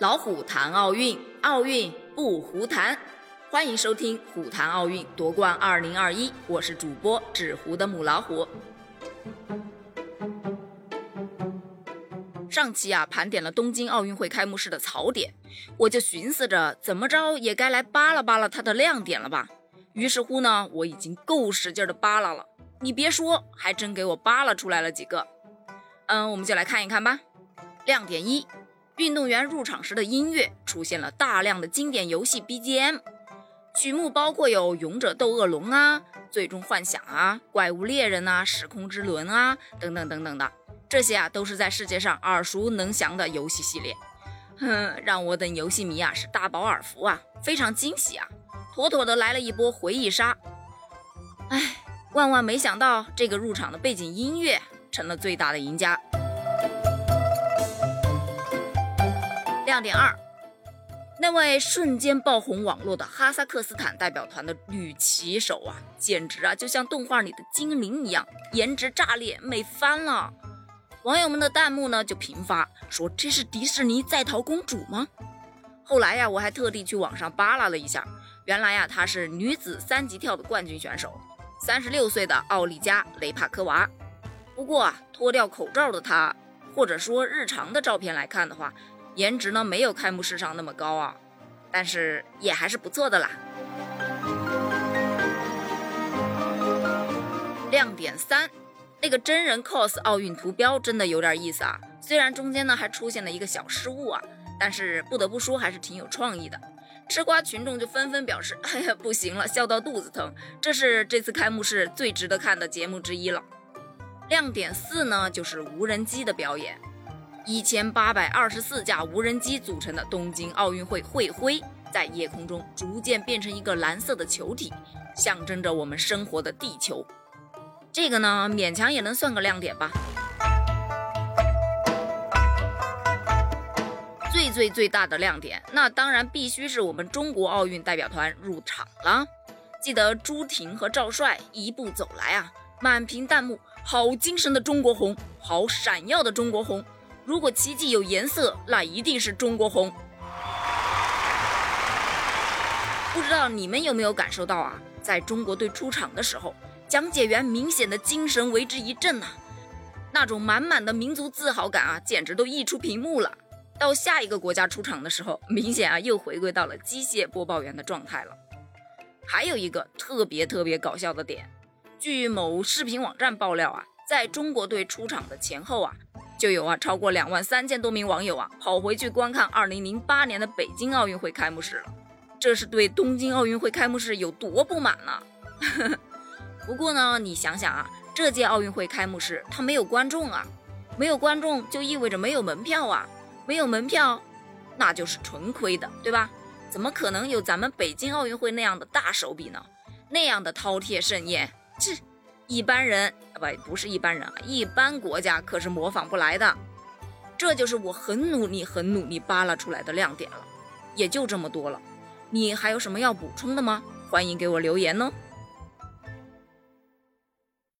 老虎谈奥运，奥运不胡谈。欢迎收听《虎谈奥运夺冠二零二一》，我是主播纸糊的母老虎。上期啊，盘点了东京奥运会开幕式的槽点，我就寻思着怎么着也该来扒拉扒拉它的亮点了吧。于是乎呢，我已经够使劲的扒拉了。你别说，还真给我扒拉出来了几个。嗯，我们就来看一看吧。亮点一。运动员入场时的音乐出现了大量的经典游戏 BGM，曲目包括有《勇者斗恶龙》啊、《最终幻想》啊、《怪物猎人》啊、《时空之轮》啊等等等等的，这些啊都是在世界上耳熟能详的游戏系列。哼，让我等游戏迷啊是大饱耳福啊，非常惊喜啊，妥妥的来了一波回忆杀。唉，万万没想到这个入场的背景音乐成了最大的赢家。亮点二，那位瞬间爆红网络的哈萨克斯坦代表团的女骑手啊，简直啊就像动画里的精灵一样，颜值炸裂，美翻了。网友们的弹幕呢就频发，说这是迪士尼在逃公主吗？后来呀，我还特地去网上扒拉了一下，原来呀她是女子三级跳的冠军选手，三十六岁的奥利加雷帕科娃。不过啊，脱掉口罩的她，或者说日常的照片来看的话。颜值呢没有开幕式上那么高啊，但是也还是不错的啦。亮点三，那个真人 cos 奥运图标真的有点意思啊。虽然中间呢还出现了一个小失误啊，但是不得不说还是挺有创意的。吃瓜群众就纷纷表示：“哎呀，不行了，笑到肚子疼。”这是这次开幕式最值得看的节目之一了。亮点四呢，就是无人机的表演。一千八百二十四架无人机组成的东京奥运会会徽，在夜空中逐渐变成一个蓝色的球体，象征着我们生活的地球。这个呢，勉强也能算个亮点吧。最最最大的亮点，那当然必须是我们中国奥运代表团入场了。记得朱婷和赵帅一步走来啊，满屏弹幕：好精神的中国红，好闪耀的中国红。如果奇迹有颜色，那一定是中国红。不知道你们有没有感受到啊？在中国队出场的时候，讲解员明显的精神为之一振呐，那种满满的民族自豪感啊，简直都溢出屏幕了。到下一个国家出场的时候，明显啊又回归到了机械播报员的状态了。还有一个特别特别搞笑的点，据某视频网站爆料啊，在中国队出场的前后啊。就有啊，超过两万三千多名网友啊，跑回去观看二零零八年的北京奥运会开幕式了。这是对东京奥运会开幕式有多不满呢？不过呢，你想想啊，这届奥运会开幕式它没有观众啊，没有观众就意味着没有门票啊，没有门票，那就是纯亏的，对吧？怎么可能有咱们北京奥运会那样的大手笔呢？那样的饕餮盛宴，这。一般人啊，不，不是一般人啊，一般国家可是模仿不来的。这就是我很努力、很努力扒拉出来的亮点了，也就这么多了。你还有什么要补充的吗？欢迎给我留言哦。